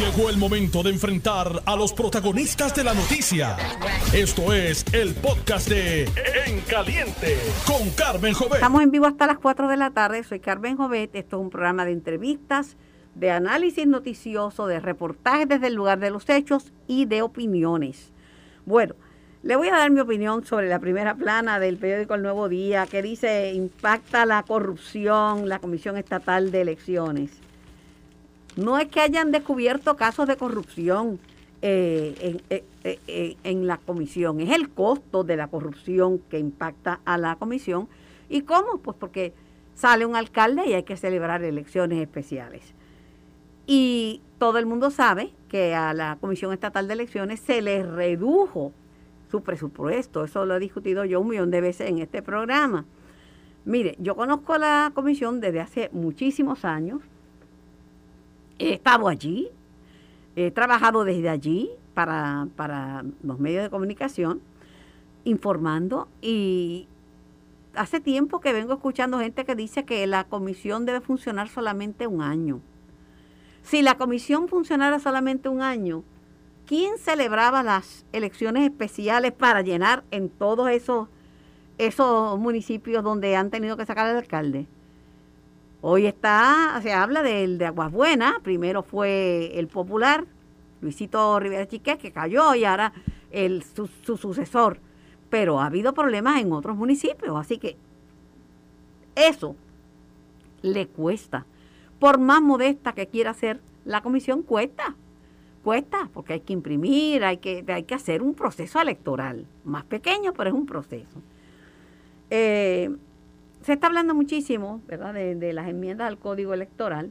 Llegó el momento de enfrentar a los protagonistas de la noticia. Esto es el podcast de En Caliente con Carmen Jovet. Estamos en vivo hasta las 4 de la tarde. Soy Carmen Jovet. Esto es un programa de entrevistas, de análisis noticioso, de reportajes desde el lugar de los hechos y de opiniones. Bueno, le voy a dar mi opinión sobre la primera plana del periódico El Nuevo Día que dice impacta la corrupción la Comisión Estatal de Elecciones. No es que hayan descubierto casos de corrupción eh, en, eh, eh, en, la comisión, es el costo de la corrupción que impacta a la comisión. ¿Y cómo? Pues porque sale un alcalde y hay que celebrar elecciones especiales. Y todo el mundo sabe que a la Comisión Estatal de Elecciones se le redujo su presupuesto. Eso lo he discutido yo un millón de veces en este programa. Mire, yo conozco a la comisión desde hace muchísimos años. He estado allí, he trabajado desde allí para, para los medios de comunicación, informando y hace tiempo que vengo escuchando gente que dice que la comisión debe funcionar solamente un año. Si la comisión funcionara solamente un año, ¿quién celebraba las elecciones especiales para llenar en todos esos, esos municipios donde han tenido que sacar al alcalde? Hoy está, se habla del de Aguas Buenas, primero fue el popular, Luisito Rivera Chiquet, que cayó y ahora el, su, su sucesor. Pero ha habido problemas en otros municipios, así que eso le cuesta. Por más modesta que quiera ser, la comisión cuesta cuesta porque hay que imprimir, hay que, hay que hacer un proceso electoral, más pequeño, pero es un proceso. Eh, se está hablando muchísimo, ¿verdad?, de, las enmiendas al código electoral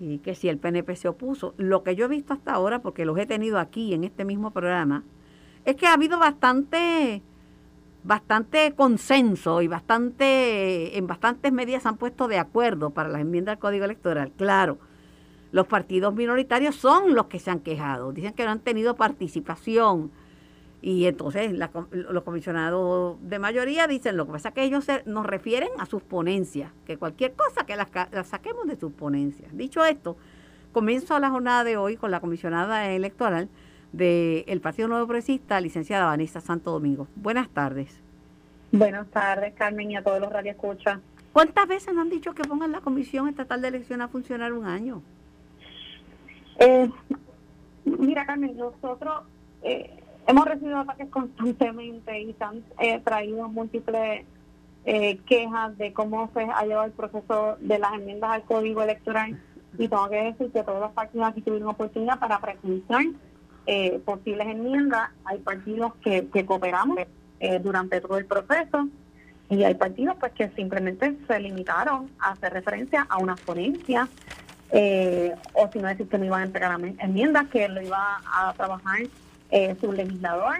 y que si el PNP se opuso. Lo que yo he visto hasta ahora, porque los he tenido aquí en este mismo programa, es que ha habido bastante bastante consenso y bastante en bastantes medidas se han puesto de acuerdo para las enmiendas al código electoral. Claro, los partidos minoritarios son los que se han quejado, dicen que no han tenido participación. Y entonces los comisionados de mayoría dicen, lo que pasa es que ellos nos refieren a sus ponencias, que cualquier cosa que las, saquemos de sus ponencias. Dicho esto, comienzo la jornada de hoy con la comisionada electoral del Partido Nuevo Progresista, licenciada Vanessa Santo Domingo. Buenas tardes. Buenas tardes, Carmen, y a todos los radioescuchas. ¿Cuántas veces nos han dicho que pongan la Comisión Estatal de Elección a funcionar un año? Eh, mira, Carmen, nosotros eh, hemos recibido ataques constantemente y se han eh, traído múltiples eh, quejas de cómo se ha llevado el proceso de las enmiendas al código electoral. Y tengo que decir que todos los partidos aquí tuvieron oportunidad para presentar posibles enmiendas. Hay partidos que, que cooperamos durante todo el proceso y hay partidos pues que simplemente se limitaron a hacer referencia a una ponencia eh, o si no decir que no iban a entregar enmiendas, que lo iba a trabajar eh, su legislador,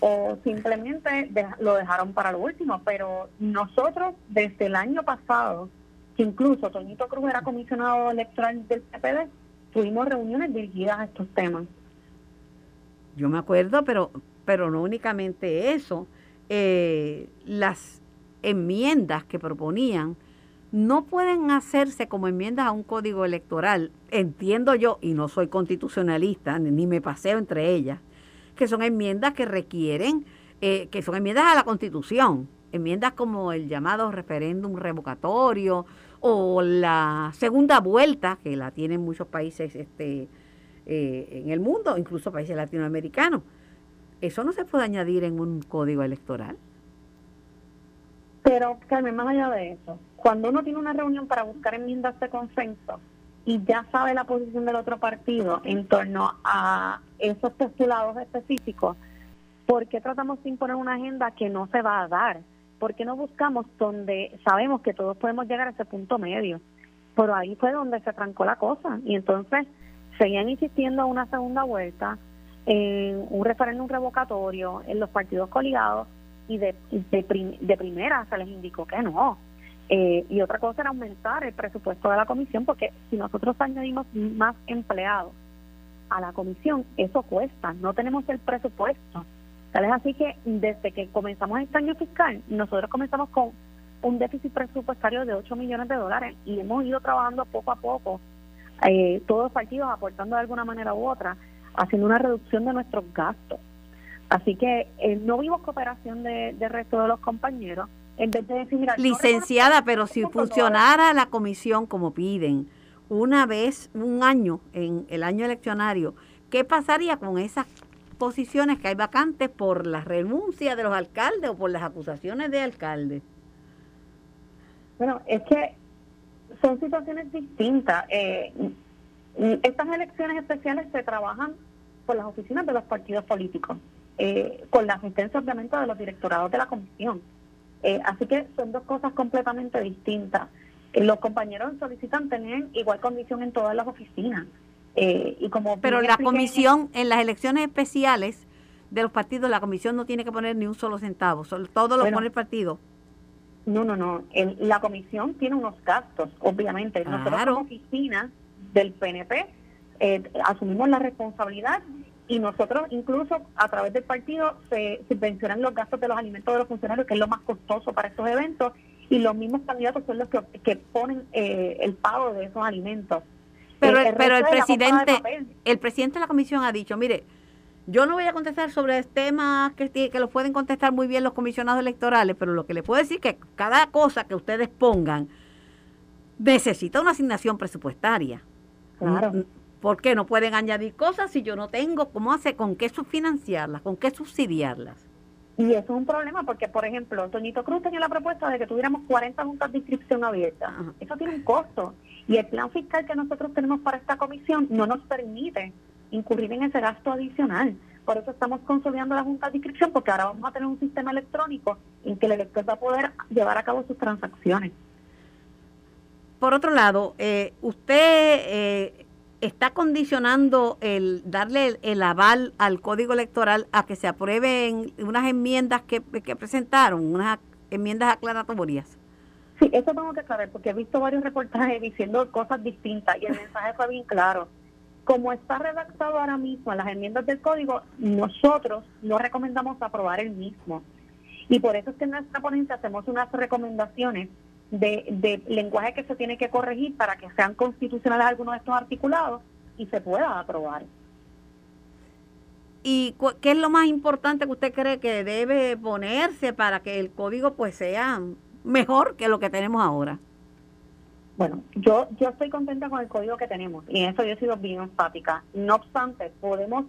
o simplemente lo dejaron para lo último. Pero nosotros, desde el año pasado, que incluso Toñito Cruz era comisionado electoral del PPD, tuvimos reuniones dirigidas a estos temas. Yo me acuerdo, pero, pero no únicamente eso. Eh, las enmiendas que proponían no pueden hacerse como enmiendas a un código electoral, entiendo yo, y no soy constitucionalista, ni me paseo entre ellas, que son enmiendas que requieren, eh, que son enmiendas a la constitución, enmiendas como el llamado referéndum revocatorio o la segunda vuelta, que la tienen muchos países este, eh, en el mundo, incluso países latinoamericanos. Eso no se puede añadir en un código electoral. Pero, Carmen, más allá de eso, cuando uno tiene una reunión para buscar enmiendas de consenso y ya sabe la posición del otro partido en torno a esos postulados específicos, ¿por qué tratamos de imponer una agenda que no se va a dar? ¿Por qué no buscamos donde sabemos que todos podemos llegar a ese punto medio? Pero ahí fue donde se trancó la cosa. Y entonces seguían insistiendo en una segunda vuelta, en un referéndum revocatorio, en los partidos coligados, y de, de, de primera se les indicó que no eh, y otra cosa era aumentar el presupuesto de la comisión, porque si nosotros añadimos más empleados a la comisión, eso cuesta, no tenemos el presupuesto. Tal es así que desde que comenzamos este año fiscal, nosotros comenzamos con un déficit presupuestario de 8 millones de dólares y hemos ido trabajando poco a poco eh, todos los partidos aportando de alguna manera u otra, haciendo una reducción de nuestros gastos. Así que eh, no vimos cooperación de, de resto de los compañeros. En vez de decir, mira, Licenciada, pero si funcionara la comisión como piden, una vez, un año, en el año eleccionario, ¿qué pasaría con esas posiciones que hay vacantes por la renuncia de los alcaldes o por las acusaciones de alcaldes? Bueno, es que son situaciones distintas. Eh, estas elecciones especiales se trabajan por las oficinas de los partidos políticos, eh, con la asistencia obviamente de los directorados de la comisión. Eh, así que son dos cosas completamente distintas. los compañeros solicitan tener igual condición en todas las oficinas. y como Pero la comisión, en las elecciones especiales de los partidos, la comisión no tiene que poner ni un solo centavo, todo lo pone el partido. No, no, no. la comisión tiene unos gastos, obviamente. Nosotros como oficina del PNP eh, asumimos la responsabilidad y nosotros incluso a través del partido se subvencionan los gastos de los alimentos de los funcionarios, que es lo más costoso para estos eventos, y los mismos candidatos son los que, ponen eh, el pago de esos alimentos. Pero, el, pero el presidente, el presidente de la comisión ha dicho, mire, yo no voy a contestar sobre temas que, que los pueden contestar muy bien los comisionados electorales, pero lo que le puedo decir es que cada cosa que ustedes pongan necesita una asignación presupuestaria. Claro. ¿Por qué no pueden añadir cosas si yo no tengo cómo hacer, con qué subfinanciarlas, con qué subsidiarlas? Y eso es un problema porque, por ejemplo, Toñito Cruz tenía la propuesta de que tuviéramos 40 juntas de inscripción abiertas. Eso tiene un costo. Y el plan fiscal que nosotros tenemos para esta comisión no nos permite incurrir en ese gasto adicional. Por eso estamos consolidando la Junta de Inscripción, porque ahora vamos a tener un sistema electrónico en que el elector va a poder llevar a cabo sus transacciones. Por otro lado, eh, usted eh, está condicionando el darle el, aval al Código Electoral a que se aprueben unas enmiendas que, presentaron, unas enmiendas aclaratorias. Sí, eso tengo que aclarar, porque he visto varios reportajes diciendo cosas distintas y el mensaje fue bien claro como está redactado ahora mismo las enmiendas del código, nosotros no recomendamos aprobar el mismo. Y por eso es que en nuestra ponencia hacemos unas recomendaciones de, lenguaje que se tiene que corregir para que sean constitucionales algunos de estos articulados y se pueda aprobar. ¿Y qué es lo más importante que usted cree que debe ponerse para que el código pues sea mejor que lo que tenemos ahora? Bueno, yo, yo estoy contenta con el código que tenemos y en eso yo he sido bien enfática. No obstante, podemos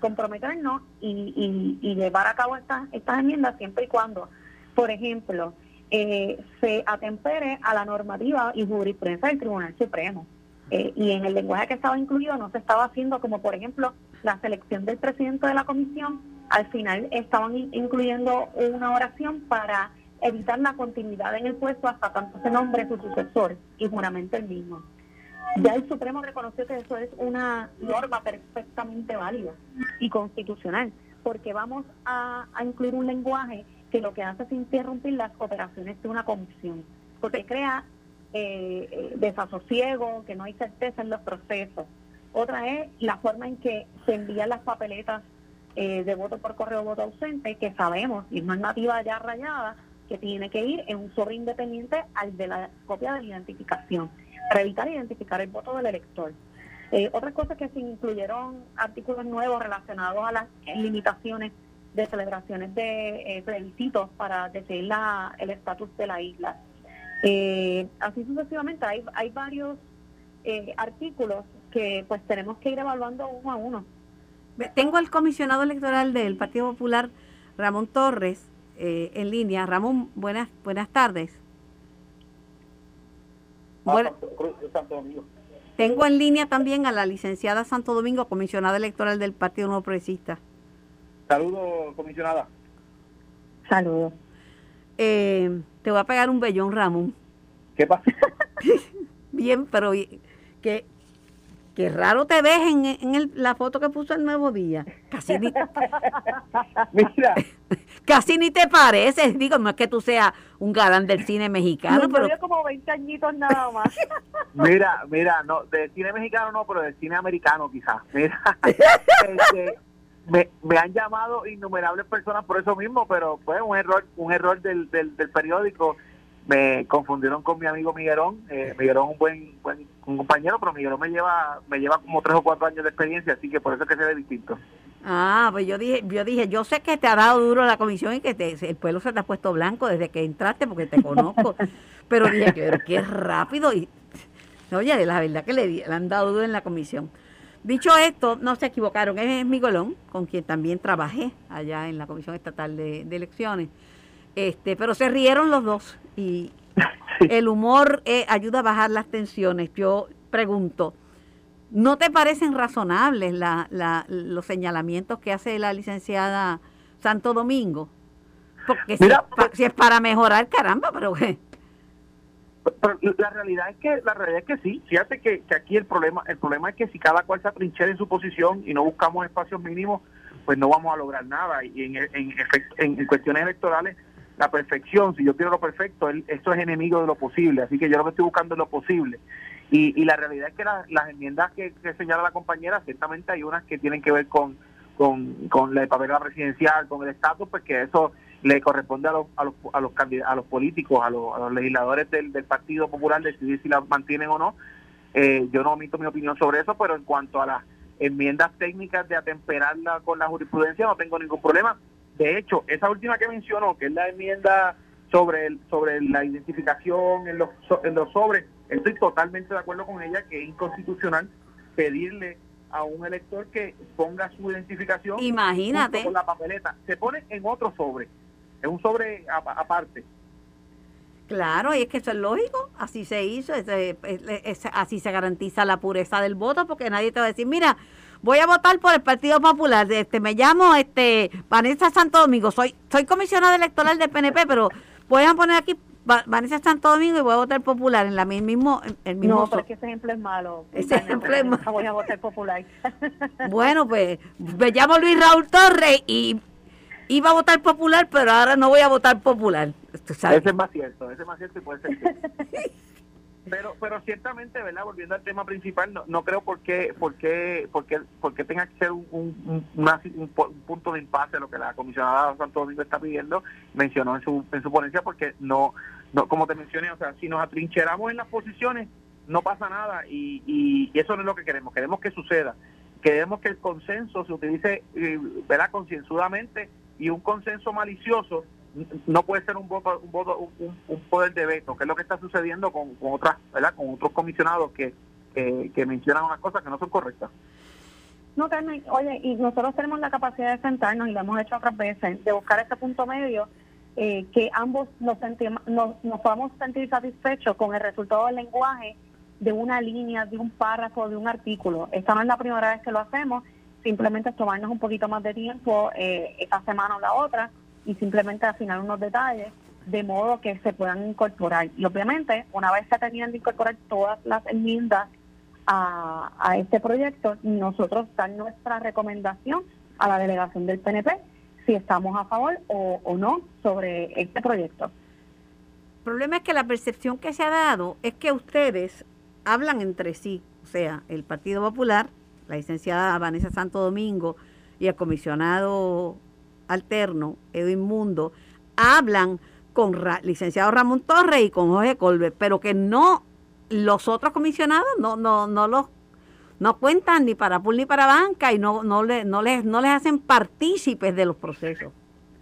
comprometernos y, y, llevar a cabo estas, estas enmiendas siempre y cuando, por ejemplo, eh, se atempere a la normativa y jurisprudencia del Tribunal Supremo. Eh, y en el lenguaje que estaba incluido no se estaba haciendo como, por ejemplo, la selección del presidente de la comisión. Al final estaban incluyendo una oración para evitar la continuidad en el puesto hasta tanto se nombre su sucesor y juramente el mismo. Ya el Supremo reconoció que eso es una norma perfectamente válida y constitucional, porque vamos a, incluir un lenguaje que lo que hace es interrumpir las operaciones de una comisión, porque crea eh, eh, desasosiego, que no hay certeza en los procesos. Otra es la forma en que se envían las papeletas eh, de voto por correo voto ausente, que sabemos, y es normativa ya rayada, que tiene que ir en un sobre independiente al de la copia de la identificación, para evitar identificar el voto del elector. Eh, otra cosa que se incluyeron artículos nuevos relacionados a las limitaciones de celebraciones de eh, para decidir la, el estatus de la isla. Eh, así sucesivamente, hay, hay varios eh, artículos que pues tenemos que ir evaluando uno a uno. Tengo al comisionado electoral del Partido Popular, Ramón Torres, eh, en línea. Ramón, buenas, buenas tardes. Ah, tengo en línea también a la licenciada Santo Domingo, comisionada electoral del Partido Nuevo Progresista. Saludos, comisionada. Saludos. Eh, te voy a pegar un bellón, Ramón. ¿Qué pasa? Bien, pero que Qué raro te ves en, en la foto que puso el Nuevo Día. Casi ni, Mira. casi ni te pareces. Digo, no es que tú seas un galán del cine mexicano, pero... como 20 añitos nada más. Mira, mira, no, del cine mexicano no, pero del cine americano quizás. Mira, este, me, me han llamado innumerables personas por eso mismo, pero fue un error, un error del, del, del periódico me confundieron con mi amigo Miguelón. Eh, Miguelón es un buen, buen con compañero, pero Miguel me lleva me lleva como tres o cuatro años de experiencia, así que por eso es que se ve distinto. Ah, pues yo dije, yo dije, yo sé que te ha dado duro la comisión y que te, el pueblo se te ha puesto blanco desde que entraste porque te conozco, pero dije, que qué rápido y oye, la verdad que le, le han dado duro en la comisión. Dicho esto, no se equivocaron, es Miguelón, con quien también trabajé allá en la Comisión Estatal de, Elecciones. Este, pero se rieron los dos y el humor eh, ayuda a bajar las tensiones. Yo pregunto, ¿no te parecen razonables la, la, los señalamientos que hace la licenciada Santo Domingo? Porque si, si, es para mejorar, caramba, pero pero la realidad es que la realidad es que sí. Fíjate que, aquí el problema el problema es que si cada cual se atrinchera en su posición y no buscamos espacios mínimos pues no vamos a lograr nada. Y en, en, en, cuestiones electorales la perfección si yo quiero lo perfecto esto es enemigo de lo posible. Así que yo lo que estoy buscando es lo posible. Y, y la realidad es que las enmiendas que, señala la compañera ciertamente hay unas que tienen que ver con con, con la papel presidencial con el estatus pues que eso le corresponde a los, a los, a los, a los políticos, a los, a los legisladores del, del, Partido Popular decidir si la mantienen o no. Eh, yo no omito mi opinión sobre eso, pero en cuanto a las enmiendas técnicas de atemperarla con la jurisprudencia no tengo ningún problema. De hecho, esa última que mencionó, que es la enmienda sobre el, sobre la identificación en los, en los sobres, estoy totalmente de acuerdo con ella que es inconstitucional pedirle a un elector que ponga su identificación Imagínate. con la papeleta. Se pone en otro sobre es un sobre aparte. Claro, y es que eso es lógico, así se hizo, así se garantiza la pureza del voto, porque nadie te va a decir, mira, voy a votar por el Partido Popular, este, me llamo este Vanessa Santo Domingo, soy, soy comisionada electoral del PNP, pero voy a poner aquí Vanessa Santo Domingo y voy a votar popular en la mismo el mismo no pero es que ese ejemplo es malo ese ejemplo es malo. voy a votar popular. Bueno pues me llamo Luis Raúl Torres y iba a votar popular, pero ahora no voy a votar popular. Ese es más cierto, ese es más cierto y puede ser pero pero ciertamente, ¿verdad? Volviendo al tema principal, no, no creo por qué, por qué, por qué, por qué tenga que ser un, un, un, punto de impasse lo que la comisionada Santo Domingo está pidiendo, mencionó en su, en su ponencia, porque no, no, como te mencioné, o sea, si nos atrincheramos en las posiciones, no pasa nada y, y, y eso no es lo que queremos, queremos que suceda. Queremos que el consenso se utilice, eh, ¿verdad?, concienzudamente y un consenso malicioso no puede ser un voto, un, voto un, poder de veto, que es lo que está sucediendo con, con otras, con otros comisionados que, que, mencionan unas cosas que no son correctas. No, Carmen, oye, y nosotros tenemos la capacidad de sentarnos, y lo hemos hecho otras veces, de buscar ese punto medio, eh, que ambos nos, sentimos, nos, nos podamos sentir satisfechos con el resultado del lenguaje de una línea, de un párrafo, de un artículo. Esta no es la primera vez que lo hacemos simplemente tomarnos un poquito más de tiempo eh, esta semana o la otra y simplemente afinar unos detalles de modo que se puedan incorporar. Y obviamente, una vez se tenían de incorporar todas las enmiendas a, a este proyecto, nosotros dar nuestra recomendación a la delegación del PNP si estamos a favor o, o no sobre este proyecto. El problema es que la percepción que se ha dado es que ustedes hablan entre sí, o sea, el Partido Popular la licenciada Vanessa Santo Domingo y el comisionado alterno, Edwin Mundo, hablan con licenciado Ramón Torres y con Jorge Colbert, pero que no, los otros comisionados no, no, no los no cuentan ni para PUL ni para banca y no, no, le, no, les, no les hacen partícipes de los procesos.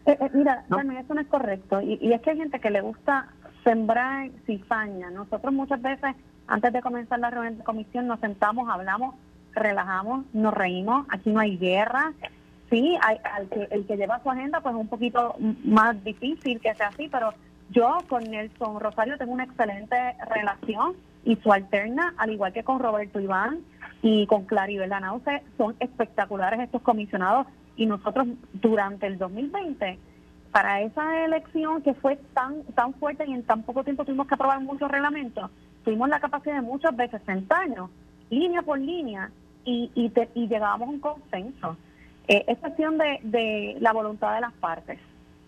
Eh, eh, mira, eso no es correcto. Y, y, es que hay gente que le gusta sembrar cizaña. Nosotros muchas veces, antes de comenzar la reunión de comisión, nos sentamos, hablamos relajamos, nos reímos, aquí no hay guerra. Sí, hay, que, el que lleva su agenda pues es un poquito más difícil que sea así, pero yo con Nelson Rosario tengo una excelente relación y su alterna, al igual que con Roberto Iván y con Claribel Lanause, son espectaculares estos comisionados y nosotros durante el 2020 para esa elección que fue tan tan fuerte y en tan poco tiempo tuvimos que aprobar muchos reglamentos, tuvimos la capacidad de muchas veces sentarnos línea por línea y, y, y llegábamos a un consenso. Eh, es cuestión de, de la voluntad de las partes.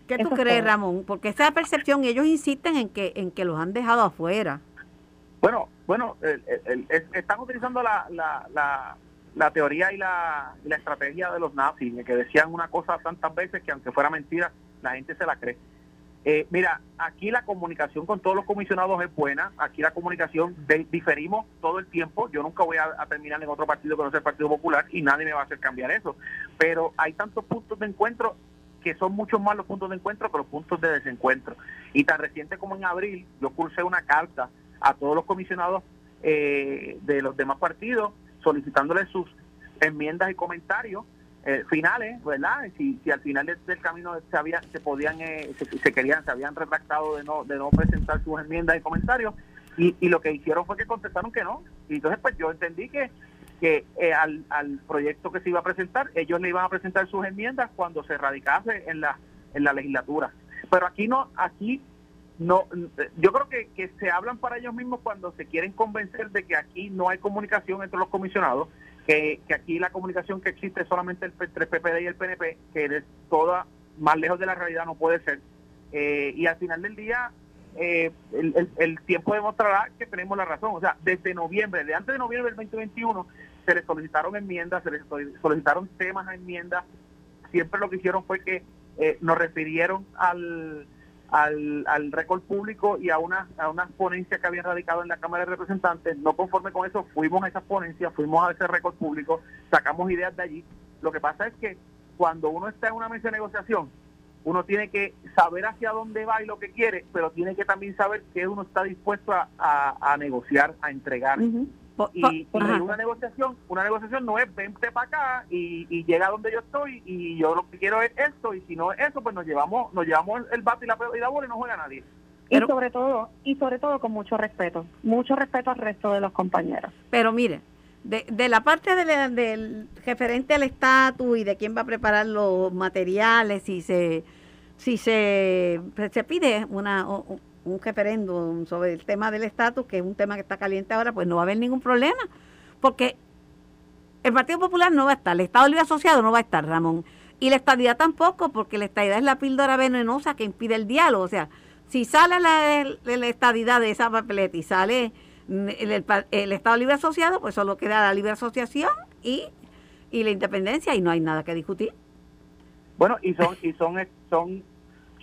¿Qué tú crees, Ramón? Porque esa percepción, ellos insisten en que, en que los han dejado afuera. Bueno, bueno, están utilizando la, la, la, teoría y la, la estrategia de los nazis, que decían una cosa tantas veces que aunque fuera mentira, la gente se la cree. Eh, mira, aquí la comunicación con todos los comisionados es buena, aquí la comunicación diferimos todo el tiempo, yo nunca voy a, terminar en otro partido que no sea el Partido Popular y nadie me va a hacer cambiar eso, pero hay tantos puntos de encuentro que son muchos más los puntos de encuentro que los puntos de desencuentro. Y tan reciente como en abril, yo cursé una carta a todos los comisionados eh, de los demás partidos solicitándoles sus enmiendas y comentarios eh, finales, ¿verdad? Si, si al final del, camino se había, se podían, eh, se, querían, se habían retractado de no, de no presentar sus enmiendas y comentarios, y, lo que hicieron fue que contestaron que no. Y entonces pues yo entendí que eh, al, al proyecto que se iba a presentar, ellos le iban a presentar sus enmiendas cuando se radicase en la, en la legislatura. Pero aquí no, aquí no, yo creo que, que se hablan para ellos mismos cuando se quieren convencer de que aquí no hay comunicación entre los comisionados que, aquí la comunicación que existe es solamente entre el PPD y el PNP, que es toda más lejos de la realidad no puede ser. Eh, y al final del día, eh, el, tiempo demostrará que tenemos la razón. O sea, desde noviembre, de antes de noviembre del 2021, se le solicitaron enmiendas, se les solicitaron temas a enmiendas. Siempre lo que hicieron fue que eh, nos refirieron al, al, al récord público y a una, a una ponencia que habían radicado en la Cámara de Representantes. No conforme con eso, fuimos a esas ponencias, fuimos a ese récord público, sacamos ideas de allí. Lo que pasa es que cuando uno está en una mesa de negociación, uno tiene que saber hacia dónde va y lo que quiere, pero tiene que también saber qué uno está dispuesto a, a, negociar, a entregar. Y, una negociación, una negociación no es vente para acá y, llega donde yo estoy y yo lo que quiero es esto y si no es eso pues nos llevamos nos llevamos el, bate y la, y la bola y no juega nadie. Y sobre todo y sobre todo con mucho respeto, mucho respeto al resto de los compañeros. Pero mire, de, de la parte del referente al estatus y de quién va a preparar los materiales, si se si se, se pide una un referéndum sobre el tema del estatus, que es un tema que está caliente ahora, pues no va a haber ningún problema, porque el Partido Popular no va a estar, el Estado Libre Asociado no va a estar, Ramón, y la estadidad tampoco, porque la estadidad es la píldora venenosa que impide el diálogo, o sea, si sale la, la estadidad de esa papeleta y sale el, Estado Libre Asociado, pues solo queda la libre asociación y, y la independencia y no hay nada que discutir. Bueno, y son, y son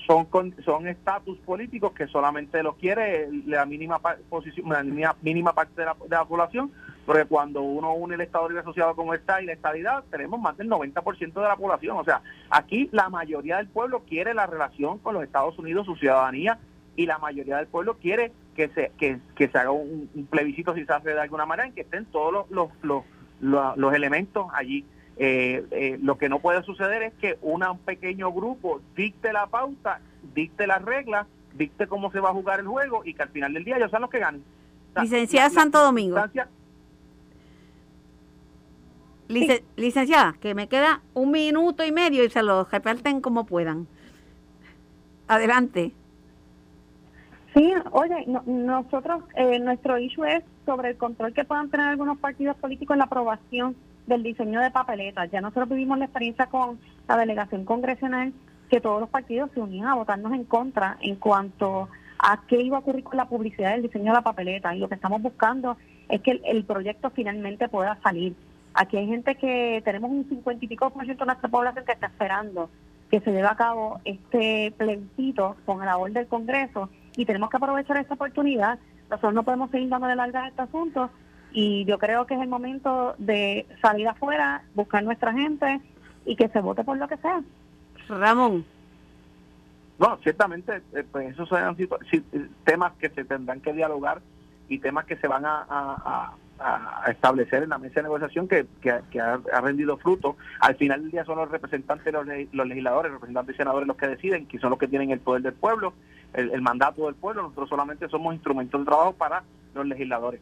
son son estatus políticos que solamente lo quiere la mínima posición la mínima, parte de la, de la, población porque cuando uno une el Estado Libre Asociado como está y la estabilidad tenemos más del 90% de la población. O sea aquí la mayoría del pueblo quiere la relación con los Estados Unidos su ciudadanía y la mayoría del pueblo quiere que se que, se haga un, plebiscito si se hace de alguna manera en que estén todos los, los, los, los elementos allí eh, eh, lo que no puede suceder es que un pequeño grupo dicte la pauta, dicte las reglas, dicte cómo se va a jugar el juego y que al final del día ellos sean los que ganen. licenciada Santo Domingo. Licenciada, que me queda un minuto y medio y se lo reparten como puedan. Adelante. Sí, oye, nosotros, eh, nuestro issue es sobre el control que puedan tener algunos partidos políticos en la aprobación del diseño de papeletas. Ya nosotros vivimos la experiencia con la delegación congresional que todos los partidos se unían a votarnos en contra en cuanto a qué iba a ocurrir con la publicidad del diseño de la papeleta. Y lo que estamos buscando es que el, proyecto finalmente pueda salir. Aquí hay gente que tenemos un 50 y pico por ciento de nuestra población que está esperando que se lleve a cabo este plebiscito con la labor del Congreso y tenemos que aprovechar esta oportunidad. Nosotros no podemos seguir dando de larga a este asunto y yo creo que es el momento de salir afuera, buscar nuestra gente y que se vote por lo que sea. Ramón. No, ciertamente, eh, pues esos son temas que se tendrán que dialogar y temas que se van a, establecer en la mesa de negociación que, ha, rendido fruto. Al final del día son los representantes, los, los legisladores, representantes y senadores los que deciden, que son los que tienen el poder del pueblo, el, el mandato del pueblo. Nosotros solamente somos instrumentos de trabajo para los legisladores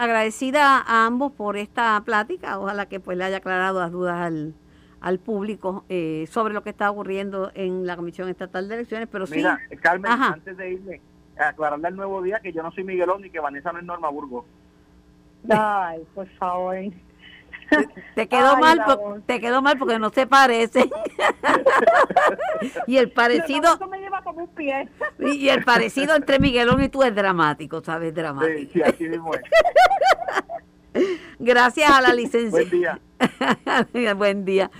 agradecida a ambos por esta plática. Ojalá que pues le haya aclarado las dudas al, al público eh, sobre lo que está ocurriendo en la Comisión Estatal de Elecciones. Pero Mira, Carmen, antes de irme, aclararle al nuevo día que yo no soy Miguelón ni que Vanessa no es Norma Burgos. Ay, por favor. Te quedó mal, te quedó mal porque no se parece. y el parecido y el parecido entre Miguelón y tú es dramático, ¿sabes? Dramático. Sí, sí, mismo Gracias a la licencia. Buen día. Buen día.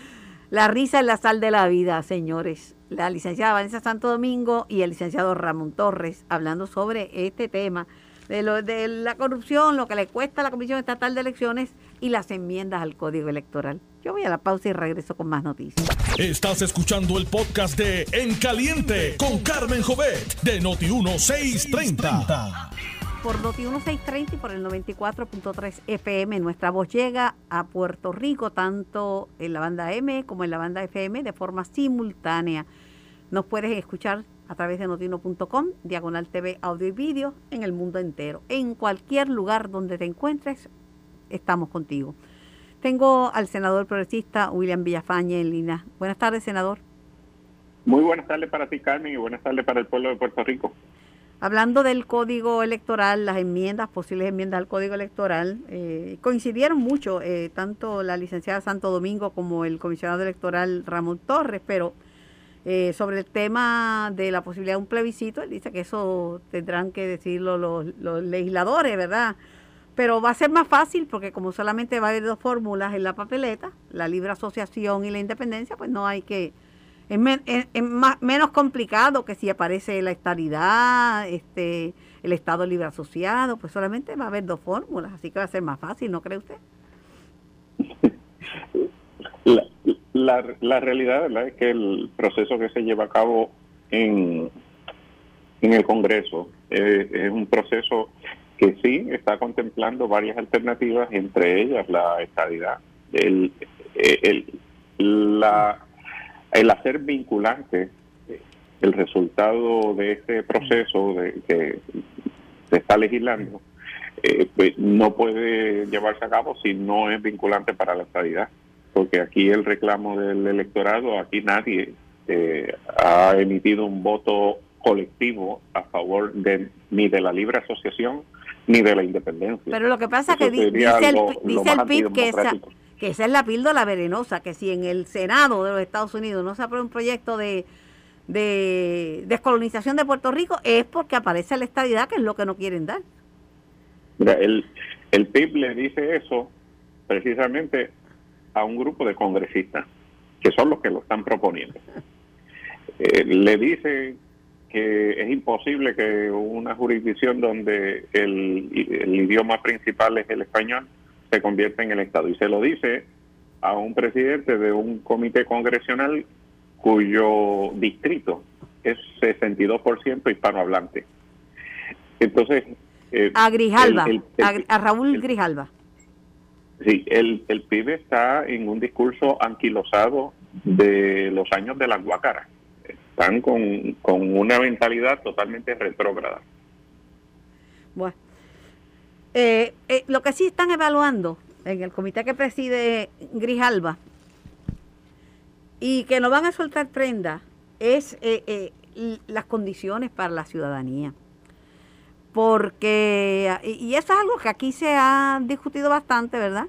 La risa es la sal de la vida, señores. La licenciada Vanessa Santo Domingo y el licenciado Ramón Torres hablando sobre este tema de, lo, de la corrupción, lo que le cuesta a la Comisión Estatal de Elecciones y las enmiendas al Código Electoral. Yo voy a la pausa y regreso con más noticias. Estás escuchando el podcast de En Caliente con Carmen Jovet de Noti1630. Por Noti1630 y por el 94.3 FM, nuestra voz llega a Puerto Rico, tanto en la banda M como en la banda FM, de forma simultánea. Nos puedes escuchar a través de notino.com, diagonal TV, audio y vídeo, en el mundo entero. En cualquier lugar donde te encuentres, estamos contigo. Tengo al senador progresista William Villafañe en línea. Buenas tardes, senador. Muy buenas tardes para ti, Carmen, y buenas tardes para el pueblo de Puerto Rico. Hablando del código electoral, las enmiendas, posibles enmiendas al código electoral, eh, coincidieron mucho, eh, tanto la licenciada Santo Domingo como el comisionado electoral Ramón Torres, pero eh, sobre el tema de la posibilidad de un plebiscito, él dice que eso tendrán que decirlo los, los legisladores, ¿verdad? Pero va a ser más fácil porque como solamente va a haber dos fórmulas en la papeleta, la libre asociación y la independencia, pues no hay que es, más, menos complicado que si aparece la estabilidad, este, el Estado libre asociado, pues solamente va a haber dos fórmulas, así que va a ser más fácil, ¿no cree usted? La, la, realidad ¿verdad? es que el proceso que se lleva a cabo en, en el Congreso eh, es un proceso que sí está contemplando varias alternativas, entre ellas la estabilidad, el, el, la el hacer vinculante el resultado de este proceso de que se está legislando eh, pues no puede llevarse a cabo si no es vinculante para la estabilidad porque aquí el reclamo del electorado aquí nadie eh, ha emitido un voto colectivo a favor de ni de la libre asociación ni de la independencia pero lo que pasa es que dice el, dice el PIB que esa que esa es la píldora venenosa, que si en el Senado de los Estados Unidos no se aprueba un proyecto de, de descolonización de Puerto Rico, es porque aparece la estadidad, que es lo que no quieren dar. Mira, el, el PIB le dice eso precisamente a un grupo de congresistas, que son los que lo están proponiendo. Eh, le dice que es imposible que una jurisdicción donde el, el idioma principal es el español se convierte en el Estado. Y se lo dice a un presidente de un comité congresional cuyo distrito es 62% hispanohablante. Entonces... Eh, a Grijalba, a, Raúl Grijalba. Sí, el, el PIB está en un discurso anquilosado de los años de la guácara. Están con, con una mentalidad totalmente retrógrada. Bueno, eh, eh, lo que sí están evaluando en el comité que preside Grijalba y que no van a soltar prenda es eh, las condiciones para la ciudadanía. Porque, y eso es algo que aquí se ha discutido bastante, ¿verdad?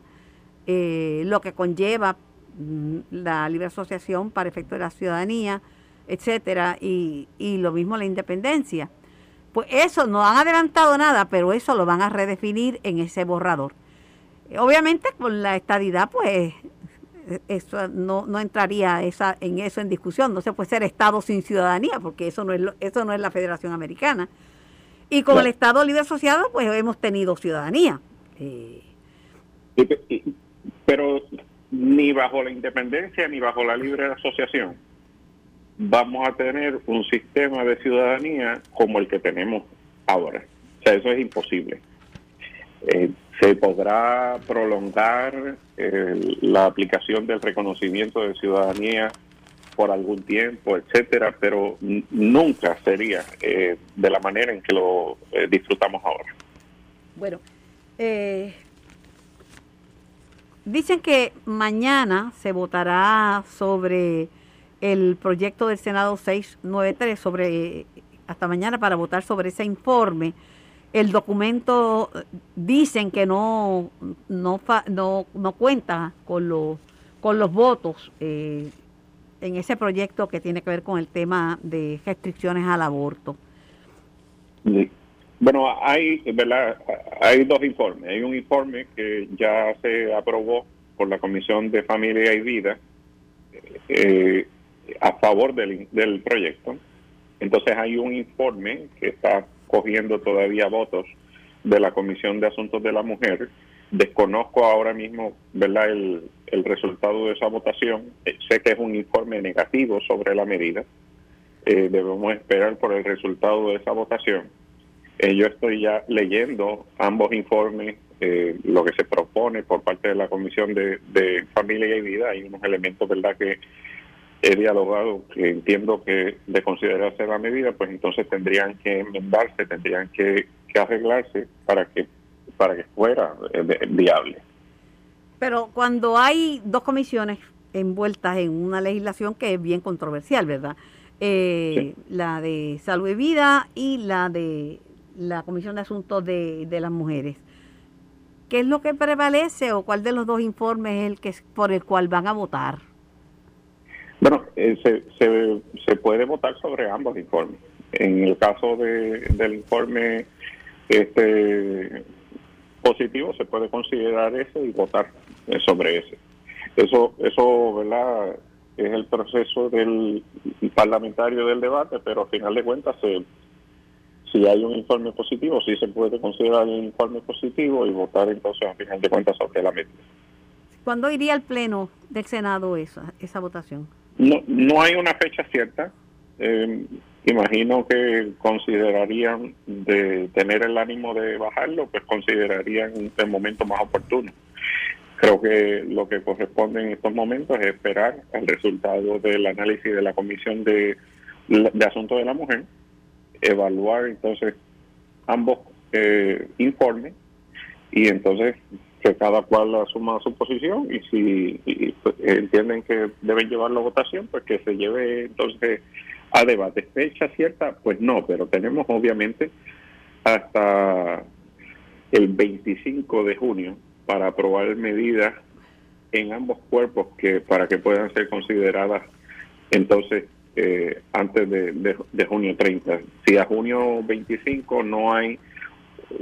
lo que conlleva mm, la libre asociación para efecto de la ciudadanía, etcétera, y, y lo mismo la independencia. Pues eso no han adelantado nada, pero eso lo van a redefinir en ese borrador. Obviamente con la estadidad, pues eso no, no entraría esa, en eso en discusión. No se puede ser Estado sin ciudadanía, porque eso no es, eso no es la Federación Americana. Y con el Estado libre asociado, pues hemos tenido ciudadanía. Eh, pero ni bajo la independencia ni bajo la libre asociación vamos a tener un sistema de ciudadanía como el que tenemos ahora. O sea, eso es imposible. Eh, se podrá prolongar eh, la aplicación del reconocimiento de ciudadanía por algún tiempo, etcétera, pero nunca sería eh, de la manera en que lo disfrutamos ahora. Bueno, dicen que mañana se votará sobre el proyecto del Senado 693 sobre hasta mañana para votar sobre ese informe. El documento eh, dicen que no no no, no cuenta con los con los votos eh, en ese proyecto que tiene que ver con el tema de restricciones al aborto. Bueno, hay, ¿verdad? hay dos informes. Hay un informe que ya se aprobó por la Comisión de Familia y Vida, eh, a favor del, del proyecto. Entonces hay un informe que está cogiendo todavía votos de la Comisión de Asuntos de la Mujer. Desconozco ahora mismo ¿verdad? El, el resultado de esa votación. Eh, sé que es un informe negativo sobre la medida. Eh, debemos esperar por el resultado de esa votación. Eh, yo estoy ya leyendo ambos informes, lo que se propone por parte de la Comisión de, de Familia y Vida. Hay unos elementos ¿verdad? que he dialogado, que entiendo que de considerarse la medida, pues entonces tendrían que enmendarse, tendrían que, arreglarse para que para que fuera eh, viable. Pero cuando hay dos comisiones envueltas en una legislación que es bien controversial, ¿verdad? Eh, la de salud y vida y la de la Comisión de Asuntos de, de las Mujeres. ¿Qué es lo que prevalece o cuál de los dos informes es el que por el cual van a votar? Bueno, eh, se, se, se, puede votar sobre ambos informes. En el caso de, del informe este positivo, se puede considerar ese y votar eh, sobre ese. Eso, eso, ¿verdad? Es el proceso del parlamentario del debate, pero al final de cuentas, si hay un informe positivo, sí se puede considerar el informe positivo y votar entonces al final de cuentas sobre la medida. ¿Cuándo iría al Pleno del Senado esa, esa votación? No, no hay una fecha cierta. Eh, imagino que considerarían de tener el ánimo de bajarlo, pues considerarían el momento más oportuno. Creo que lo que corresponde en estos momentos es esperar el resultado del análisis de la Comisión de, de Asuntos de la Mujer, evaluar entonces ambos eh, informes y entonces que cada cual asuma su posición y si pues, entienden que deben llevarlo a votación, pues que se lleve entonces a debate. ¿Fecha cierta? Pues no, pero tenemos obviamente hasta el 25 de junio para aprobar medidas en ambos cuerpos que para que puedan ser consideradas entonces eh, antes de, de junio 30. Si a junio 25 no hay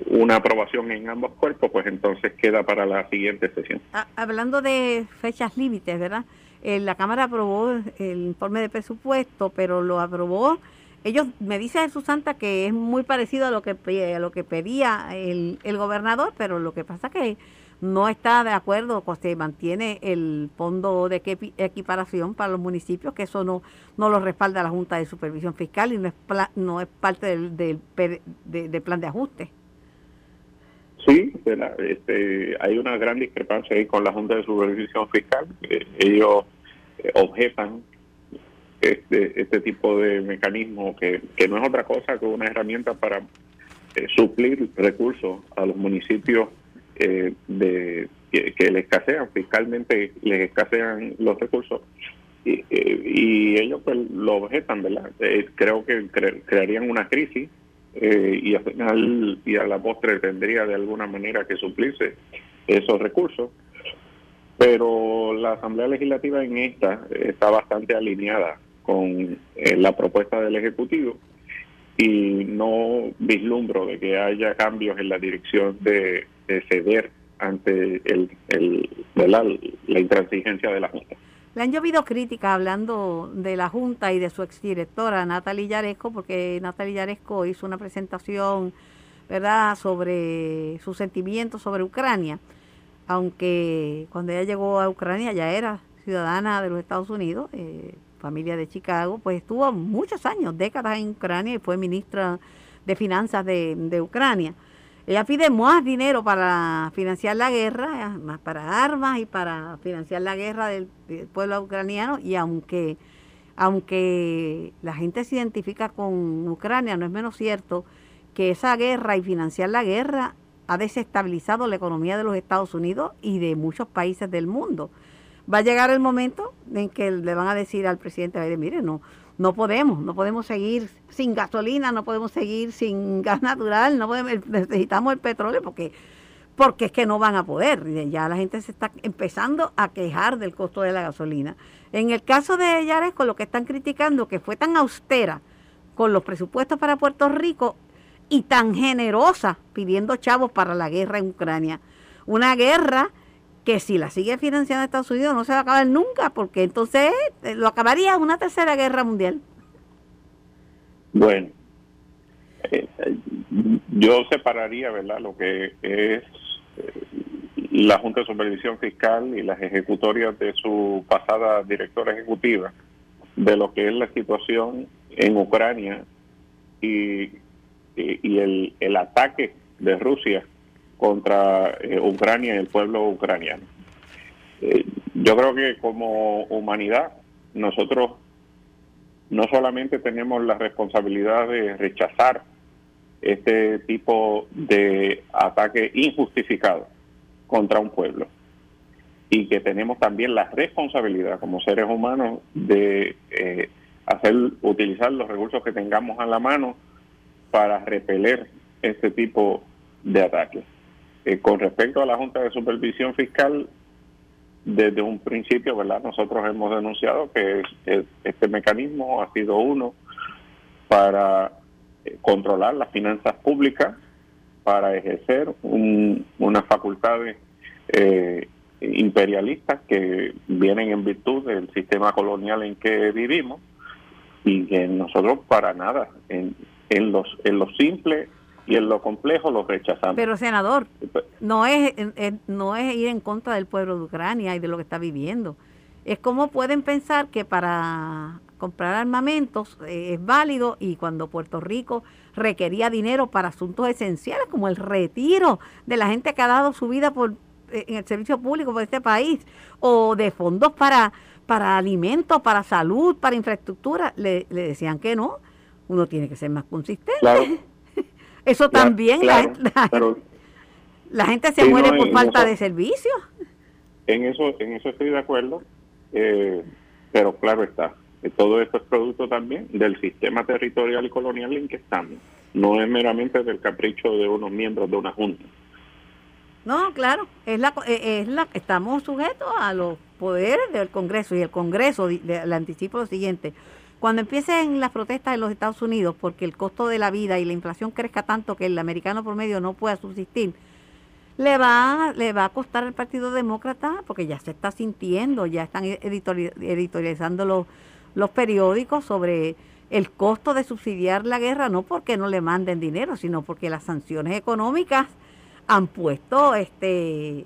una aprobación en ambos cuerpos, pues entonces queda para la siguiente sesión. Ah, hablando de fechas límites, ¿verdad? Eh, la Cámara aprobó el informe de presupuesto, pero lo aprobó. Ellos me dice Jesús Santa que es muy parecido a lo que a lo que pedía el, el gobernador, pero lo que pasa que no está de acuerdo, pues se mantiene el fondo de equiparación para los municipios, que eso no, no lo respalda la Junta de Supervisión Fiscal y no es, no es parte del, del plan de ajuste. Sí, este, hay una gran discrepancia ahí con la Junta de Supervisión Fiscal. Eh, ellos eh, objetan este, este tipo de mecanismo que, que no es otra cosa que una herramienta para eh, suplir recursos a los municipios de que, les escasean, fiscalmente les escasean los recursos. Y, y ellos pues lo objetan, ¿verdad? creo que crearían una crisis eh, y al final y a la postre tendría de alguna manera que suplirse esos recursos. Pero la Asamblea Legislativa en esta está bastante alineada con eh, la propuesta del Ejecutivo y no vislumbro de que haya cambios en la dirección de, ceder ante el, el, la, la intransigencia de la Junta. Le han llovido críticas hablando de la Junta y de su exdirectora, Natalie Yaresco, porque Natalie Yaresco hizo una presentación, ¿verdad?, sobre sus sentimientos sobre Ucrania, aunque cuando ella llegó a Ucrania ya era ciudadana de los Estados Unidos, eh, familia de Chicago, pues estuvo muchos años, décadas en Ucrania y fue ministra de Finanzas de, de Ucrania. Ella pide más dinero para financiar la guerra, más para armas y para financiar la guerra del, pueblo ucraniano y aunque aunque la gente se identifica con Ucrania, no es menos cierto que esa guerra y financiar la guerra ha desestabilizado la economía de los Estados Unidos y de muchos países del mundo. Va a llegar el momento en que le van a decir al presidente Biden, mire, no, no podemos, no podemos seguir sin gasolina, no podemos seguir sin gas natural, no podemos, necesitamos el petróleo porque porque es que no van a poder. Ya la gente se está empezando a quejar del costo de la gasolina. En el caso de Yaresco, lo que están criticando que fue tan austera con los presupuestos para Puerto Rico y tan generosa pidiendo chavos para la guerra en Ucrania. Una guerra que si la sigue financiando Estados Unidos no se va a acabar nunca, porque entonces eh, lo acabaría una tercera guerra mundial. Bueno, eh, yo separaría, ¿verdad?, lo que es eh, la Junta de Supervisión Fiscal y las ejecutorias de su pasada directora ejecutiva de lo que es la situación en Ucrania y, y, el, el, ataque de Rusia contra eh, Ucrania y el pueblo ucraniano. Eh, yo creo que como humanidad nosotros no solamente tenemos la responsabilidad de rechazar este tipo de ataque injustificado contra un pueblo y que tenemos también la responsabilidad como seres humanos de eh, hacer utilizar los recursos que tengamos a la mano para repeler este tipo de ataques. Eh, con respecto a la Junta de Supervisión Fiscal, desde un principio, ¿verdad? Nosotros hemos denunciado que este mecanismo ha sido uno para eh, controlar las finanzas públicas, para ejercer unas facultades eh, imperialistas que vienen en virtud del sistema colonial en que vivimos y que nosotros para nada en, en los en lo simple y en lo complejo lo rechazamos. Pero senador, no es, no es ir en contra del pueblo de Ucrania y de lo que está viviendo. Es como pueden pensar que para comprar armamentos eh, es válido y cuando Puerto Rico requería dinero para asuntos esenciales como el retiro de la gente que ha dado su vida por eh, en el servicio público por este país o de fondos para para alimentos, para salud, para infraestructura, le, decían que no. Uno tiene que ser más consistente. Eso también, la, la, gente se muere por falta de servicio. En eso, en eso estoy de acuerdo, eh, pero claro está, todo esto es producto también del sistema territorial y colonial en que estamos. No es meramente del capricho de unos miembros de una junta. No, claro, es la, eh, es la estamos sujetos a los poderes del Congreso y el Congreso, le anticipo lo siguiente, cuando empiecen las protestas en los Estados Unidos porque el costo de la vida y la inflación crezca tanto que el americano promedio no pueda subsistir, le va, le va a costar al Partido Demócrata porque ya se está sintiendo, ya están editorializando los, los periódicos sobre el costo de subsidiar la guerra, no porque no le manden dinero, sino porque las sanciones económicas han puesto este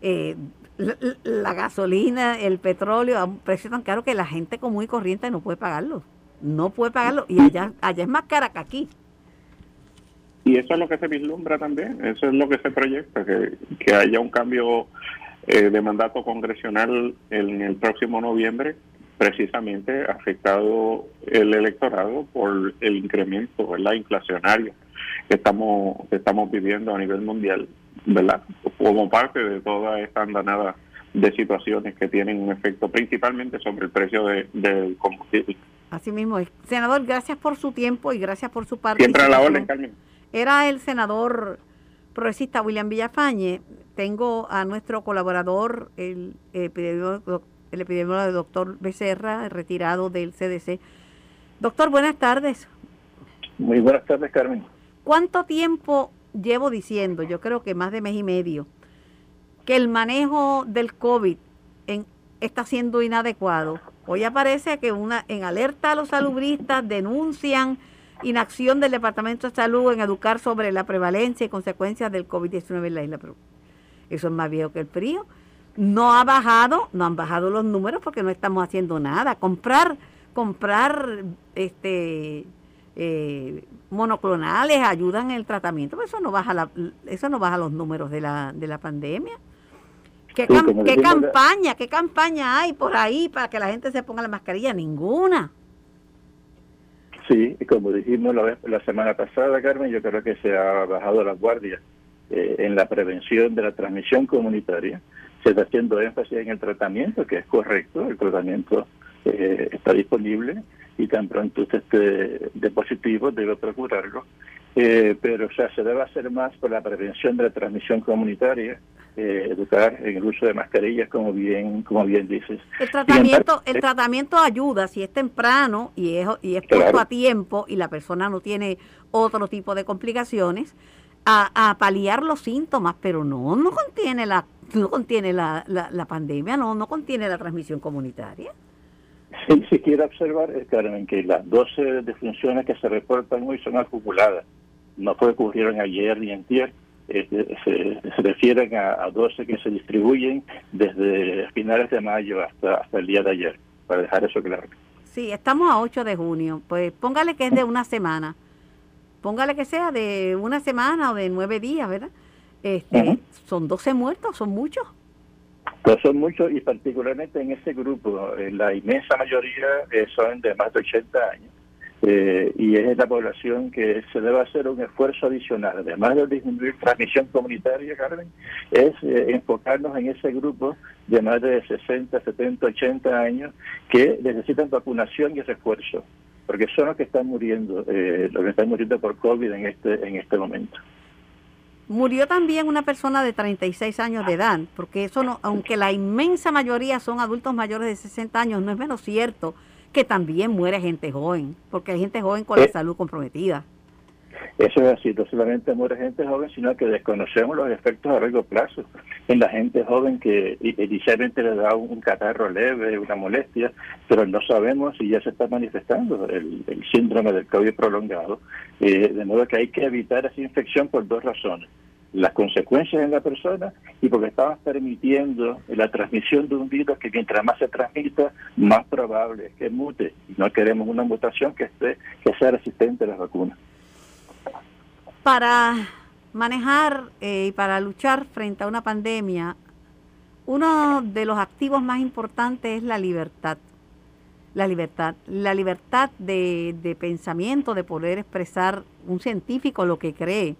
eh, la, gasolina, el petróleo a un precio tan caro que la gente común y corriente no puede pagarlo. No puede pagarlo. Y allá, allá es más cara que aquí. Y eso es lo que se vislumbra también, eso es lo que se proyecta, que, que haya un cambio eh, de mandato congresional en el próximo noviembre, precisamente afectado el electorado por el incremento ¿verdad? inflacionario que estamos, que estamos viviendo a nivel mundial ¿verdad? Como parte de toda esta andanada de situaciones que tienen un efecto principalmente sobre el precio de, del combustible. Así mismo es. Senador, gracias por su tiempo y gracias por su parte. Siempre a la orden, Carmen. Era el senador progresista William Villafañe. Tengo a nuestro colaborador, el epidemiólogo, el epidemiólogo doctor Becerra, retirado del CDC. Doctor, buenas tardes. Muy buenas tardes, Carmen. ¿Cuánto tiempo llevo diciendo, yo creo que más de mes y medio, que el manejo del COVID está siendo inadecuado. Hoy aparece que una en alerta a los salubristas denuncian inacción del Departamento de Salud en educar sobre la prevalencia y consecuencias del COVID-19 en la isla. Eso es más viejo que el frío. No ha bajado, no han bajado los números porque no estamos haciendo nada. Comprar, comprar este eh, monoclonales ayudan en el tratamiento, pero eso no baja la, eso no baja los números de la, de la pandemia. ¿Qué, campaña, qué campaña hay por ahí para que la gente se ponga la mascarilla? Ninguna. Sí, y como dijimos la, la semana pasada, Carmen, yo creo que se ha bajado la guardia eh, en la prevención de la transmisión comunitaria. Se está haciendo énfasis en el tratamiento, que es correcto, el tratamiento eh, está disponible y tan pronto usted esté de positivo debe procurarlo. Eh, pero o sea, se debe hacer más por la prevención de la transmisión comunitaria, eh, educar en el uso de mascarillas, como bien como bien dices. El tratamiento, el tratamiento ayuda si es temprano y es, y es puesto a tiempo y la persona no tiene otro tipo de complicaciones. A, a, paliar los síntomas, pero no, no contiene la no contiene la, la, pandemia, no, no contiene la transmisión comunitaria. Si quiere observar, eh, Carmen, que las 12 defunciones que se reportan hoy son acumuladas. No fue que ocurrieron ayer ni en eh, se, refieren a, a, 12 que se distribuyen desde finales de mayo hasta, hasta el día de ayer, para dejar eso claro. Sí, estamos a 8 de junio, pues póngale que es de una semana, póngale que sea de una semana o de nueve días, ¿verdad? Este, Son 12 muertos, son muchos. Pues son muchos y particularmente en ese grupo, eh, la inmensa mayoría eh, son de más de 80 años. Eh, y es la población que se debe hacer un esfuerzo adicional, además de disminuir transmisión comunitaria, Carmen, es enfocarnos en ese grupo de más de 60, 70, 80 años que necesitan vacunación y refuerzo, porque son los que están muriendo, los que están muriendo por COVID en este, en este momento. Murió también una persona de 36 años de edad, porque eso no, aunque la inmensa mayoría son adultos mayores de 60 años, no es menos cierto que también muere gente joven, porque hay gente joven con la eh. salud comprometida. Eso es así, no solamente muere gente joven, sino que desconocemos los efectos a largo plazo en la gente joven que inicialmente le da un catarro leve, una molestia, pero no sabemos si ya se está manifestando el, síndrome del COVID prolongado. Eh, de modo que hay que evitar esa infección por dos razones las consecuencias en la persona y porque estamos permitiendo la transmisión de un virus que mientras más se transmita, más probable es que mute. No queremos una mutación que esté que sea resistente a las vacunas para manejar eh, y para luchar frente a una pandemia, uno de los activos más importantes es la libertad. La libertad, la libertad de, de pensamiento, de poder expresar un científico lo que cree.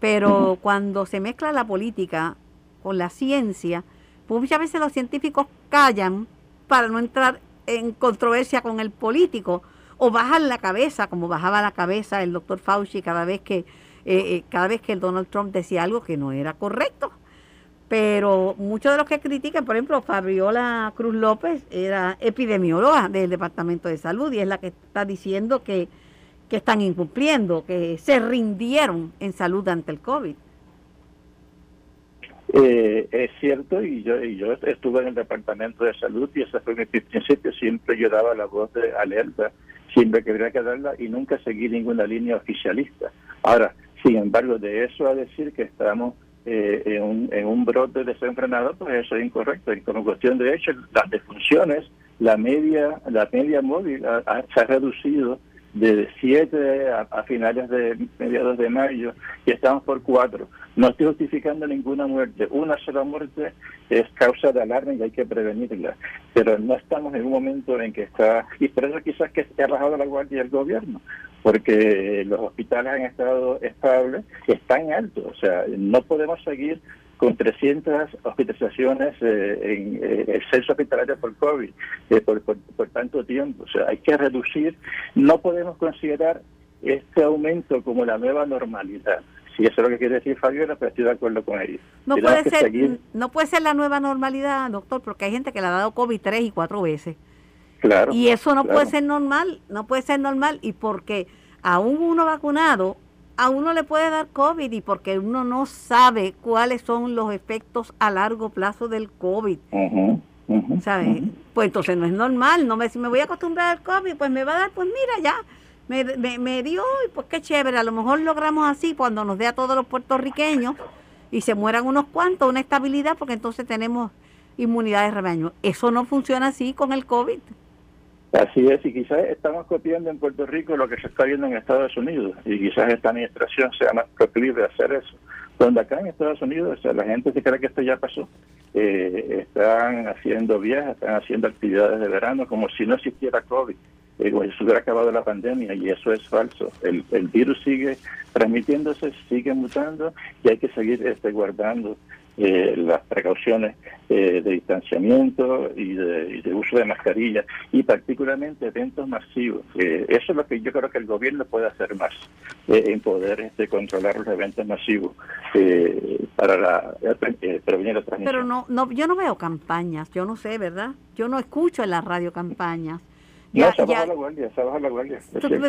Pero cuando se mezcla la política con la ciencia, pues muchas veces los científicos callan para no entrar en controversia con el político o bajan la cabeza, como bajaba la cabeza el doctor Fauci cada vez que eh, eh, cada vez que el Donald Trump decía algo que no era correcto. Pero muchos de los que critican, por ejemplo, Fabiola Cruz López era epidemióloga del Departamento de Salud y es la que está diciendo que, que están incumpliendo, que se rindieron en salud ante el COVID. Eh, es cierto, y yo, y yo estuve en el Departamento de Salud y ese fue mi principio, siempre yo daba la voz de alerta, siempre que había que darla y nunca seguí ninguna línea oficialista. Ahora, sin embargo, de eso a decir que estamos eh, en, un, en un brote desenfrenado, pues eso es incorrecto. Y como cuestión de hecho, las defunciones, la media, la media móvil se ha reducido de 7 a, finales de mediados de mayo y estamos por 4. No estoy justificando ninguna muerte. Una sola muerte es causa de alarma y hay que prevenirla. Pero no estamos en un momento en que está... Y por eso quizás que ha bajado la guardia el gobierno, porque los hospitales han estado estables, están altos. O sea, no podemos seguir con 300 hospitalizaciones eh, en eh, el censo hospitalario por COVID eh, por, por, tanto tiempo. O sea, hay que reducir. No podemos considerar este aumento como la nueva normalidad. Si eso es lo que quiere decir Fabiola, pero estoy de acuerdo con ella. No puede, ser, no puede ser la nueva normalidad, doctor, porque hay gente que le ha dado COVID tres y cuatro veces. Claro. Y eso no puede ser normal, no puede ser normal. Y porque aún uno vacunado a uno le puede dar COVID y porque uno no sabe cuáles son los efectos a largo plazo del COVID. ¿Sabes? Pues entonces no es normal, no me si me voy a acostumbrar al COVID, pues me va a dar, pues mira ya, me, me, dio y pues qué chévere, a lo mejor logramos así cuando nos dé a todos los puertorriqueños y se mueran unos cuantos, una estabilidad, porque entonces tenemos inmunidad de rebaño. Eso no funciona así con el COVID. Así es, y quizás estamos copiando en Puerto Rico lo que se está viendo en Estados Unidos, y quizás esta administración sea más proclive a hacer eso. Donde acá en Estados Unidos, la gente se cree que esto ya pasó. Eh, están haciendo viajes, están haciendo actividades de verano como si no existiera COVID, eh, como si se hubiera acabado la pandemia, y eso es falso. El, el virus sigue transmitiéndose, sigue mutando, y hay que seguir este, guardando eh, las precauciones eh, de distanciamiento y de, uso de mascarilla y particularmente eventos masivos. Eh, eso es lo que yo creo que el gobierno puede hacer más en poder este, controlar los eventos masivos para la, prevenir la transmisión. Pero no, no, yo no veo campañas, yo no sé, ¿verdad? Yo no escucho en la radio campañas. Ya, no, se baja la guardia, se baja la guardia.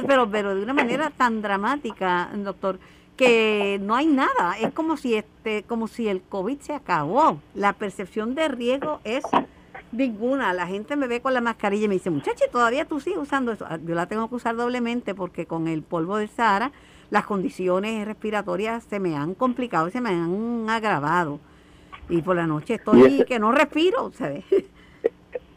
Pero, pero de una manera tan dramática, doctor que no hay nada, es como si este, como si el COVID se acabó. La percepción de riesgo es ninguna. La gente me ve con la mascarilla y me dice, muchacha, todavía tú sigues usando eso. Ah, yo la tengo que usar doblemente porque con el polvo del Sahara las condiciones respiratorias se me han complicado y se me han agravado. Y por la noche estoy que no respiro, ¿sabes?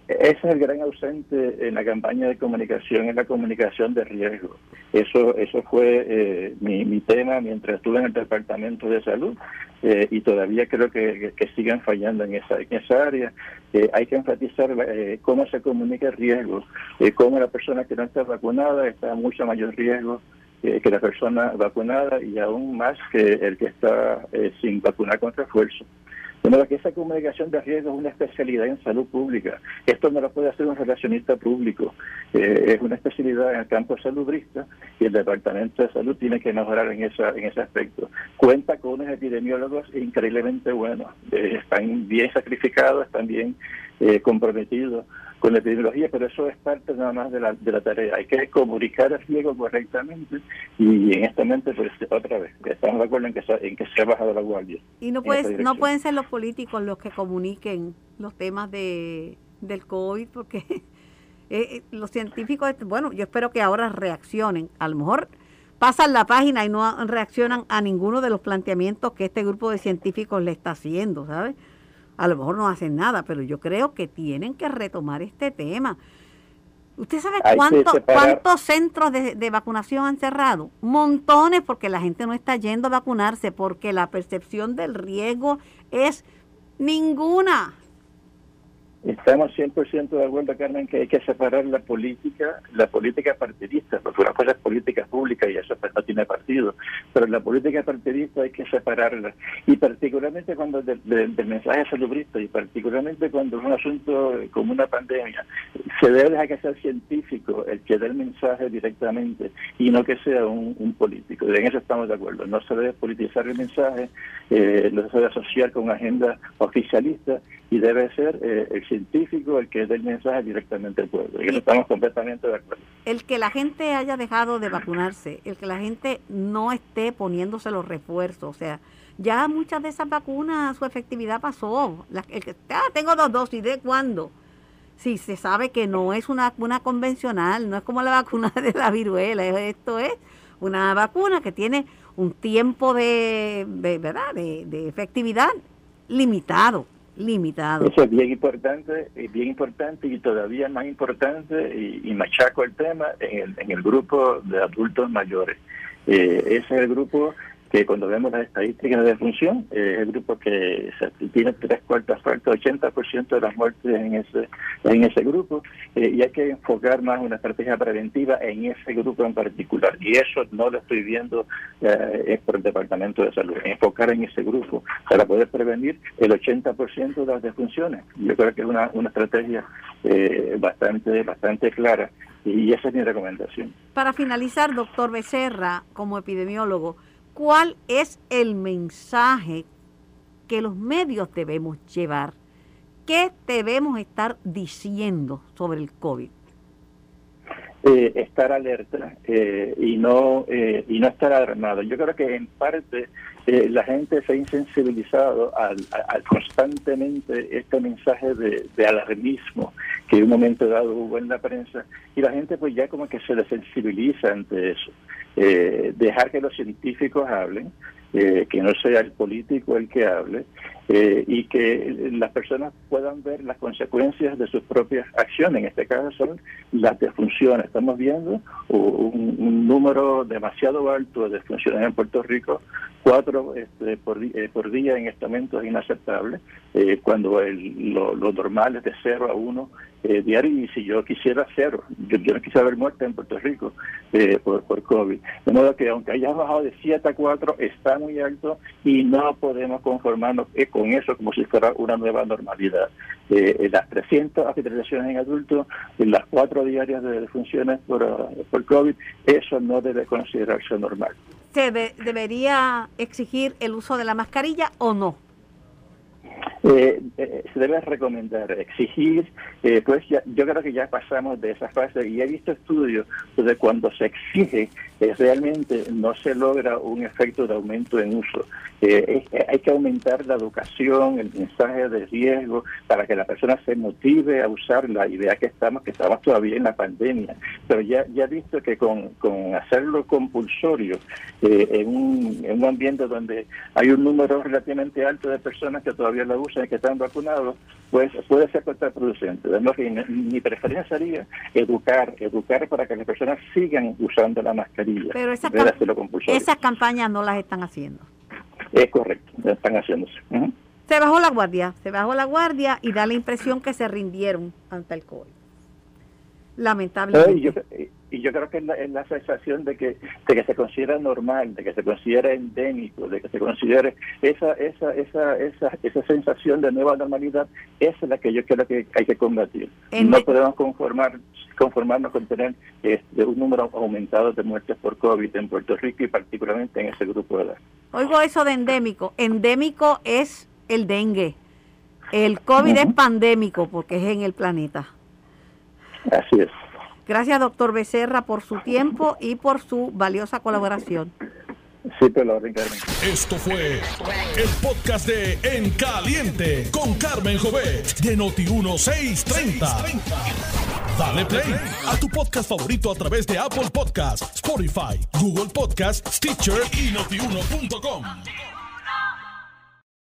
Ese es el gran ausente en la campaña de comunicación, en la comunicación de riesgo. Eso eso fue eh, mi, mi, tema mientras estuve en el Departamento de Salud eh, y todavía creo que, que, siguen fallando en esa, en esa área. Eh, hay que enfatizar cómo se comunica el riesgo, cómo la persona que no está vacunada está a mucho mayor riesgo que la persona vacunada y aún más que el que está sin vacunar con refuerzo. Bueno, que esa comunicación de riesgo es una especialidad en salud pública. Esto no lo puede hacer un relacionista público. Eh, es una especialidad en el campo salubrista y el Departamento de Salud tiene que mejorar en, esa, en ese aspecto. Cuenta con unos epidemiólogos increíblemente buenos. Eh, están bien sacrificados, están bien eh, comprometidos con la epidemiología, pero eso es parte nada más de la, de la tarea. Hay que comunicar el riesgo correctamente y en esta mente, pues otra vez, estamos de acuerdo en que, se, en que se ha bajado la guardia. Y no, puede, no pueden ser los políticos los que comuniquen los temas de, del COVID, porque eh, eh, los científicos, bueno, yo espero que ahora reaccionen. A lo mejor pasan la página y no reaccionan a ninguno de los planteamientos que este grupo de científicos le está haciendo, ¿sabes? A lo mejor no hacen nada, pero yo creo que tienen que retomar este tema. ¿Usted sabe cuánto, cuántos centros de, de, vacunación han cerrado? Montones porque la gente no está yendo a vacunarse, porque la percepción del riesgo es ninguna. Estamos 100% de acuerdo, Carmen, que hay que separar la política, la política partidista, porque una cosa es política pública y eso pues, no tiene partido, pero la política partidista hay que separarla. Y particularmente cuando del, mensaje salubrista y particularmente cuando es un asunto como una pandemia, se debe dejar que sea científico el que dé el mensaje directamente y no que sea un, político. En eso estamos de acuerdo. No se debe politizar el mensaje, eh, no se debe asociar con una agenda oficialista y debe ser eh, el científico el que dé el mensaje directamente al pueblo. Y estamos completamente de acuerdo. El que la gente haya dejado de vacunarse, el que la gente no esté poniéndose los refuerzos, o sea, ya muchas de esas vacunas su efectividad pasó. el que, ah, tengo dos dosis, ¿de cuándo? Si se sabe que no es una vacuna convencional, no es como la vacuna de la viruela, esto es una vacuna que tiene un tiempo de, ¿verdad? de efectividad limitado limitado. Eso es bien importante, es bien importante y todavía más importante, y, machaco el tema, en el, en el grupo de adultos mayores. Eh, ese es el grupo que cuando vemos las estadísticas de defunción, eh, es el grupo que tiene tres cuartas partes, 80% de las muertes en ese en ese grupo, eh, y hay que enfocar más una estrategia preventiva en ese grupo en particular. Y eso no lo estoy viendo eh, por el Departamento de Salud, enfocar en ese grupo para poder prevenir el 80% de las defunciones. Yo creo que es una, una estrategia eh, bastante, bastante clara y esa es mi recomendación. Para finalizar, doctor Becerra, como epidemiólogo, cuál es el mensaje que los medios debemos llevar. ¿Qué debemos estar diciendo sobre el COVID? Eh, estar alerta eh, y no eh, y no estar alarmado. Yo creo que en parte la gente se ha insensibilizado al, constantemente este mensaje de, alarmismo que en un momento dado hubo en la prensa y la gente pues ya como que se desensibiliza ante eso. dejar que los científicos hablen, eh, que no sea el político el que hable eh, y que las personas puedan ver las consecuencias de sus propias acciones. En este caso son las defunciones. Estamos viendo un, número demasiado alto de defunciones en Puerto Rico, cuatro este, por, eh, por, día en este momento es inaceptable, cuando el, lo, lo normal es de cero a uno eh, diario y si yo quisiera cero, yo, no quisiera ver muerte en Puerto Rico eh, por, por COVID. De modo que aunque haya bajado de 7 a 4, está muy alto y no podemos conformarnos eh, con eso como si fuera una nueva normalidad. Eh, las 300 hospitalizaciones en adultos, las 4 diarias de defunciones por, por COVID, eso no debe considerarse normal. ¿Se debería exigir el uso de la mascarilla o no? Eh, eh, se debe recomendar, exigir, eh, pues ya, yo creo que ya pasamos de esa fase y he visto estudios donde cuando se exige realmente no se logra un efecto de aumento en uso. hay que aumentar la educación, el mensaje de riesgo para que la persona se motive a usar la idea que estamos, que estamos todavía en la pandemia. Pero ya, ya he visto que con, con hacerlo compulsorio en, un, en un ambiente donde hay un número relativamente alto de personas que todavía lo usan y que están vacunados, pues puede ser contraproducente. De mi preferencia sería educar, educar para que las personas sigan usando la mascarilla. Pero esas, campañas no las están haciendo. Es correcto, están haciéndose. Se bajó la guardia, se bajó la guardia y da la impresión que se rindieron ante el COVID. Lamentablemente y yo creo que es la, sensación de que, de que se considera normal, de que se considera endémico, de que se considere esa, esa, esa, esa, esa sensación de nueva normalidad, esa es la que yo creo que hay que combatir. no podemos conformar, conformarnos con tener este, un número aumentado de muertes por COVID en Puerto Rico y particularmente en ese grupo de edad. Oigo eso de endémico. Endémico es el dengue. El COVID es pandémico porque es en el planeta. Así es. Gracias, doctor Becerra, por su tiempo y por su valiosa colaboración. Sí, te lo Carmen. Esto fue el podcast de En Caliente con Carmen Jovet de Noti1630. Dale play a tu podcast favorito a través de Apple Podcasts, Spotify, Google Podcasts, Stitcher y notiuno.com.